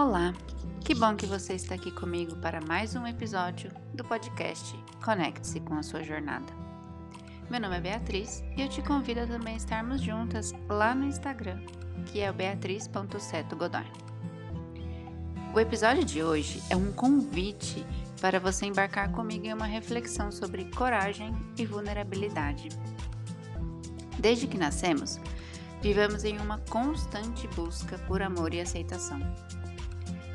Olá, que bom que você está aqui comigo para mais um episódio do podcast Conecte-se com a sua jornada. Meu nome é Beatriz e eu te convido a também estarmos juntas lá no Instagram, que é o beatriz.setogodoy. O episódio de hoje é um convite para você embarcar comigo em uma reflexão sobre coragem e vulnerabilidade. Desde que nascemos, vivemos em uma constante busca por amor e aceitação.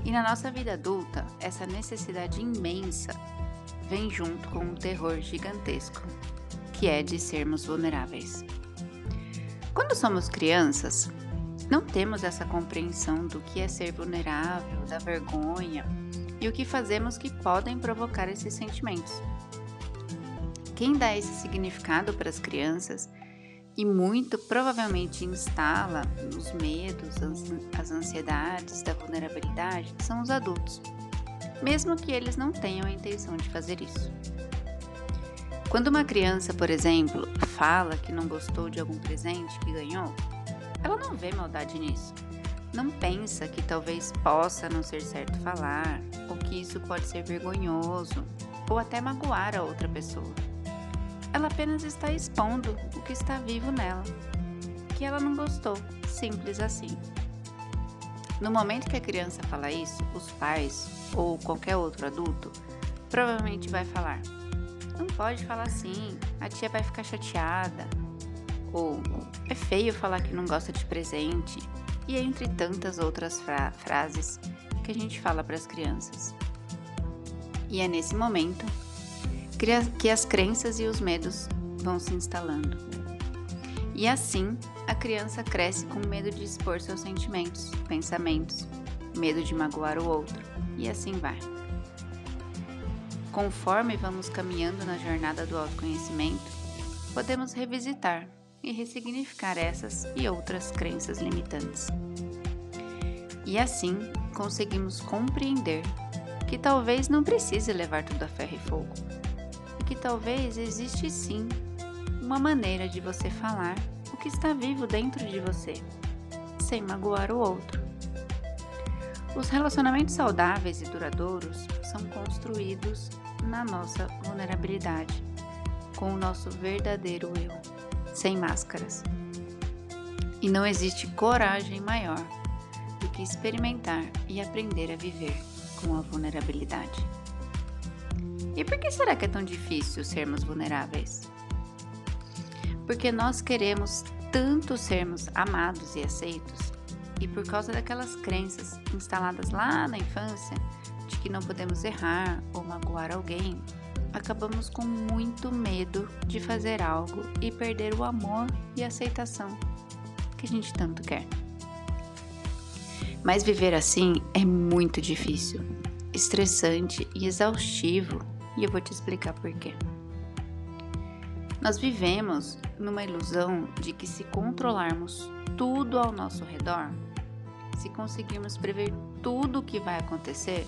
E na nossa vida adulta, essa necessidade imensa vem junto com um terror gigantesco, que é de sermos vulneráveis. Quando somos crianças, não temos essa compreensão do que é ser vulnerável, da vergonha e o que fazemos que podem provocar esses sentimentos. Quem dá esse significado para as crianças e muito provavelmente instala os medos, as ansiedades da vulnerabilidade são os adultos, mesmo que eles não tenham a intenção de fazer isso. Quando uma criança, por exemplo, fala que não gostou de algum presente que ganhou, ela não vê maldade nisso. Não pensa que talvez possa não ser certo falar, ou que isso pode ser vergonhoso, ou até magoar a outra pessoa. Ela apenas está expondo o que está vivo nela, que ela não gostou, simples assim. No momento que a criança fala isso, os pais ou qualquer outro adulto provavelmente vai falar: Não pode falar assim, a tia vai ficar chateada. Ou é feio falar que não gosta de presente. E entre tantas outras fra frases que a gente fala para as crianças. E é nesse momento que as crenças e os medos vão se instalando. E assim, a criança cresce com medo de expor seus sentimentos, pensamentos, medo de magoar o outro, e assim vai. Conforme vamos caminhando na jornada do autoconhecimento, podemos revisitar e ressignificar essas e outras crenças limitantes. E assim conseguimos compreender que talvez não precise levar tudo a ferro e fogo que talvez existe sim uma maneira de você falar o que está vivo dentro de você, sem magoar o outro. Os relacionamentos saudáveis e duradouros são construídos na nossa vulnerabilidade, com o nosso verdadeiro eu, sem máscaras. E não existe coragem maior do que experimentar e aprender a viver com a vulnerabilidade. E por que será que é tão difícil sermos vulneráveis? Porque nós queremos tanto sermos amados e aceitos, e por causa daquelas crenças instaladas lá na infância de que não podemos errar ou magoar alguém, acabamos com muito medo de fazer algo e perder o amor e aceitação que a gente tanto quer. Mas viver assim é muito difícil, estressante e exaustivo e eu vou te explicar por quê. Nós vivemos numa ilusão de que se controlarmos tudo ao nosso redor, se conseguirmos prever tudo o que vai acontecer,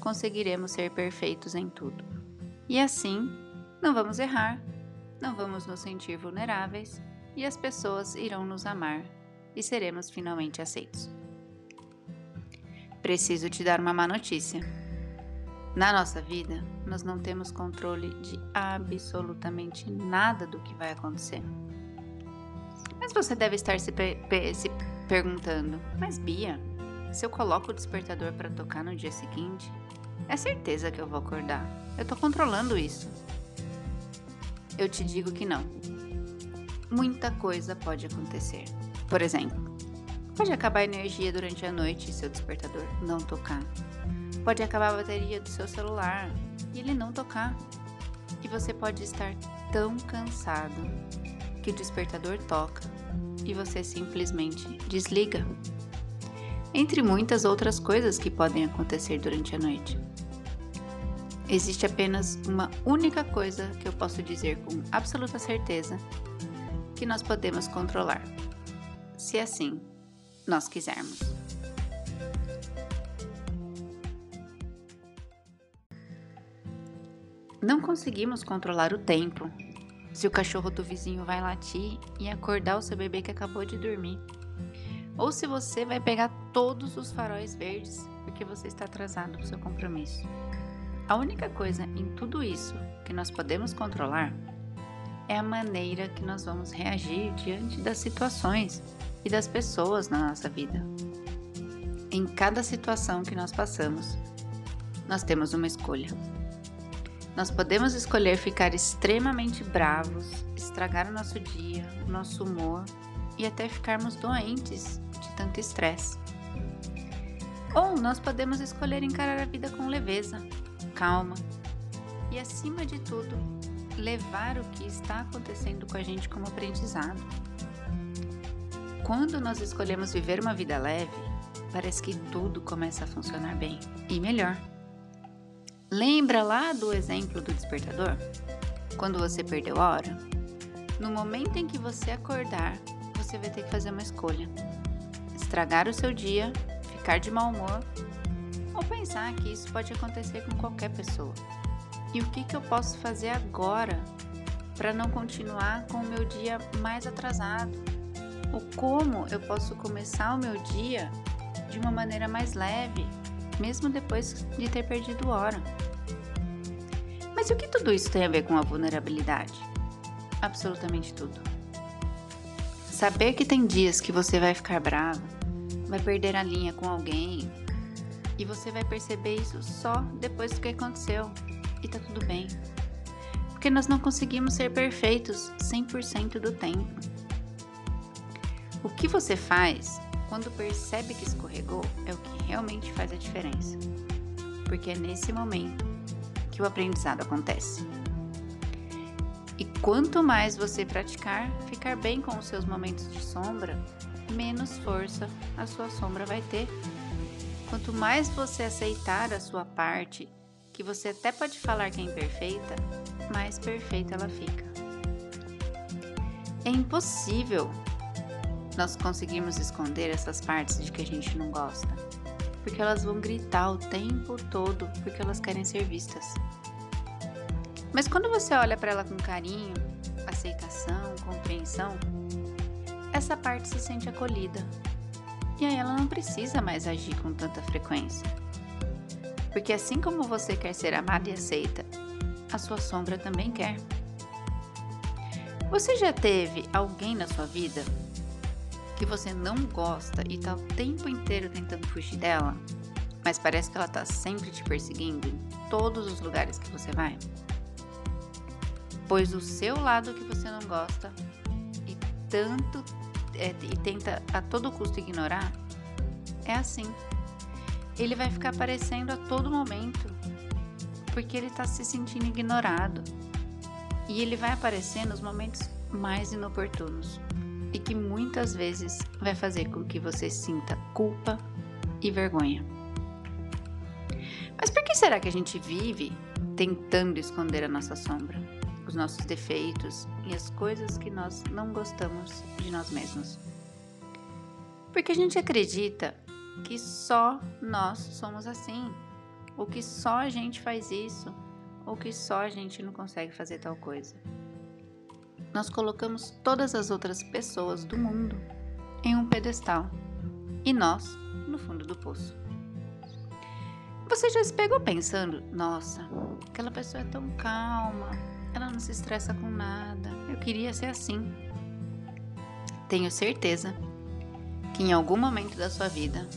conseguiremos ser perfeitos em tudo. E assim, não vamos errar, não vamos nos sentir vulneráveis e as pessoas irão nos amar e seremos finalmente aceitos. Preciso te dar uma má notícia. Na nossa vida, nós não temos controle de absolutamente nada do que vai acontecer. Mas você deve estar se, se perguntando: Mas Bia, se eu coloco o despertador para tocar no dia seguinte, é certeza que eu vou acordar. Eu tô controlando isso. Eu te digo que não. Muita coisa pode acontecer. Por exemplo, pode acabar a energia durante a noite e seu despertador não tocar. Pode acabar a bateria do seu celular e ele não tocar. E você pode estar tão cansado que o despertador toca e você simplesmente desliga. Entre muitas outras coisas que podem acontecer durante a noite. Existe apenas uma única coisa que eu posso dizer com absoluta certeza que nós podemos controlar, se assim nós quisermos. Não conseguimos controlar o tempo. Se o cachorro do vizinho vai latir e acordar o seu bebê que acabou de dormir. Ou se você vai pegar todos os faróis verdes porque você está atrasado para o seu compromisso. A única coisa em tudo isso que nós podemos controlar é a maneira que nós vamos reagir diante das situações e das pessoas na nossa vida. Em cada situação que nós passamos, nós temos uma escolha. Nós podemos escolher ficar extremamente bravos, estragar o nosso dia, o nosso humor e até ficarmos doentes de tanto estresse. Ou nós podemos escolher encarar a vida com leveza, calma e, acima de tudo, levar o que está acontecendo com a gente como aprendizado. Quando nós escolhemos viver uma vida leve, parece que tudo começa a funcionar bem e melhor. Lembra lá do exemplo do despertador? Quando você perdeu a hora? No momento em que você acordar, você vai ter que fazer uma escolha: estragar o seu dia, ficar de mau humor ou pensar que isso pode acontecer com qualquer pessoa. E o que, que eu posso fazer agora para não continuar com o meu dia mais atrasado? Ou como eu posso começar o meu dia de uma maneira mais leve, mesmo depois de ter perdido hora? Mas o que tudo isso tem a ver com a vulnerabilidade? Absolutamente tudo. Saber que tem dias que você vai ficar bravo, vai perder a linha com alguém, e você vai perceber isso só depois do que aconteceu. E tá tudo bem. Porque nós não conseguimos ser perfeitos 100% do tempo. O que você faz quando percebe que escorregou é o que realmente faz a diferença. Porque é nesse momento que o aprendizado acontece. E quanto mais você praticar, ficar bem com os seus momentos de sombra, menos força a sua sombra vai ter Quanto mais você aceitar a sua parte, que você até pode falar que é imperfeita, mais perfeita ela fica. É impossível nós conseguirmos esconder essas partes de que a gente não gosta, porque elas vão gritar o tempo todo porque elas querem ser vistas. Mas quando você olha para ela com carinho, aceitação, compreensão, essa parte se sente acolhida e aí ela não precisa mais agir com tanta frequência. Porque assim como você quer ser amada e aceita, a sua sombra também quer. Você já teve alguém na sua vida que você não gosta e tá o tempo inteiro tentando fugir dela, mas parece que ela tá sempre te perseguindo em todos os lugares que você vai? Pois o seu lado que você não gosta e tanto é, e tenta a todo custo ignorar, é assim. Ele vai ficar aparecendo a todo momento, porque ele está se sentindo ignorado. E ele vai aparecer nos momentos mais inoportunos e que muitas vezes vai fazer com que você sinta culpa e vergonha. Mas por que será que a gente vive tentando esconder a nossa sombra? os nossos defeitos e as coisas que nós não gostamos de nós mesmos. Porque a gente acredita que só nós somos assim, ou que só a gente faz isso, ou que só a gente não consegue fazer tal coisa. Nós colocamos todas as outras pessoas do mundo em um pedestal e nós no fundo do poço. Você já se pegou pensando, nossa, aquela pessoa é tão calma, ela não se estressa com nada. Eu queria ser assim. Tenho certeza que em algum momento da sua vida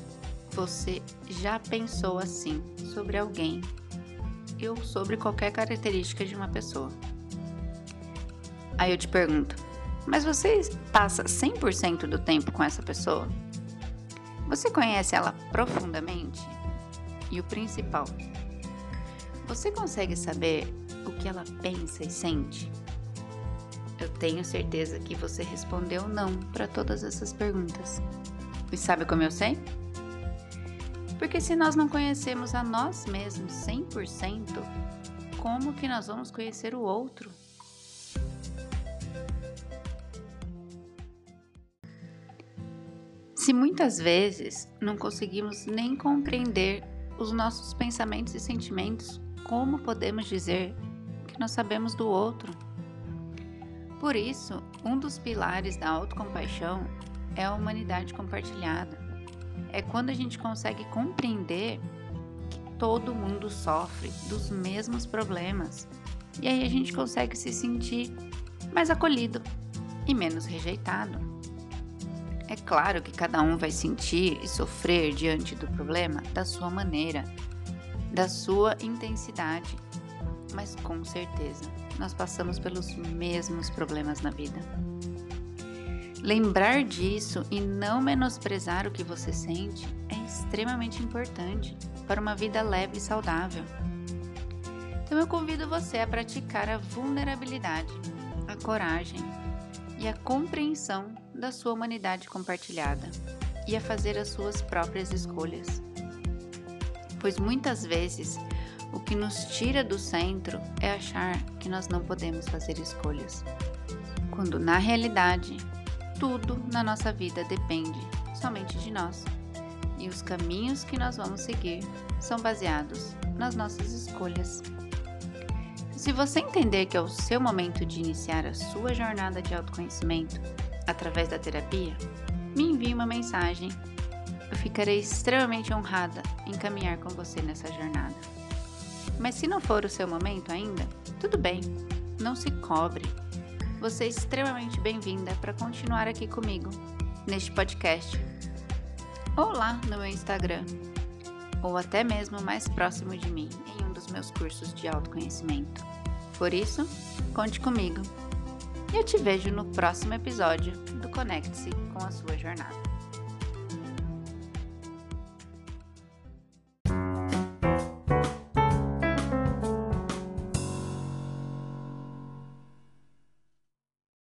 você já pensou assim sobre alguém ou sobre qualquer característica de uma pessoa. Aí eu te pergunto, mas você passa 100% do tempo com essa pessoa? Você conhece ela profundamente? E o principal, você consegue saber o que ela pensa e sente? Eu tenho certeza que você respondeu não para todas essas perguntas. E sabe como eu sei? Porque se nós não conhecemos a nós mesmos 100%, como que nós vamos conhecer o outro? Se muitas vezes não conseguimos nem compreender os nossos pensamentos e sentimentos, como podemos dizer nós sabemos do outro. Por isso, um dos pilares da autocompaixão é a humanidade compartilhada. é quando a gente consegue compreender que todo mundo sofre dos mesmos problemas. E aí a gente consegue se sentir mais acolhido e menos rejeitado. É claro que cada um vai sentir e sofrer diante do problema da sua maneira, da sua intensidade, mas com certeza nós passamos pelos mesmos problemas na vida. Lembrar disso e não menosprezar o que você sente é extremamente importante para uma vida leve e saudável. Então eu convido você a praticar a vulnerabilidade, a coragem e a compreensão da sua humanidade compartilhada e a fazer as suas próprias escolhas. Pois muitas vezes o que nos tira do centro é achar que nós não podemos fazer escolhas, quando na realidade tudo na nossa vida depende somente de nós e os caminhos que nós vamos seguir são baseados nas nossas escolhas. Se você entender que é o seu momento de iniciar a sua jornada de autoconhecimento através da terapia, me envie uma mensagem. Eu ficarei extremamente honrada em caminhar com você nessa jornada. Mas se não for o seu momento ainda, tudo bem, não se cobre. Você é extremamente bem-vinda para continuar aqui comigo neste podcast, ou lá no meu Instagram, ou até mesmo mais próximo de mim em um dos meus cursos de autoconhecimento. Por isso, conte comigo. E eu te vejo no próximo episódio do Conecte-se com a sua jornada.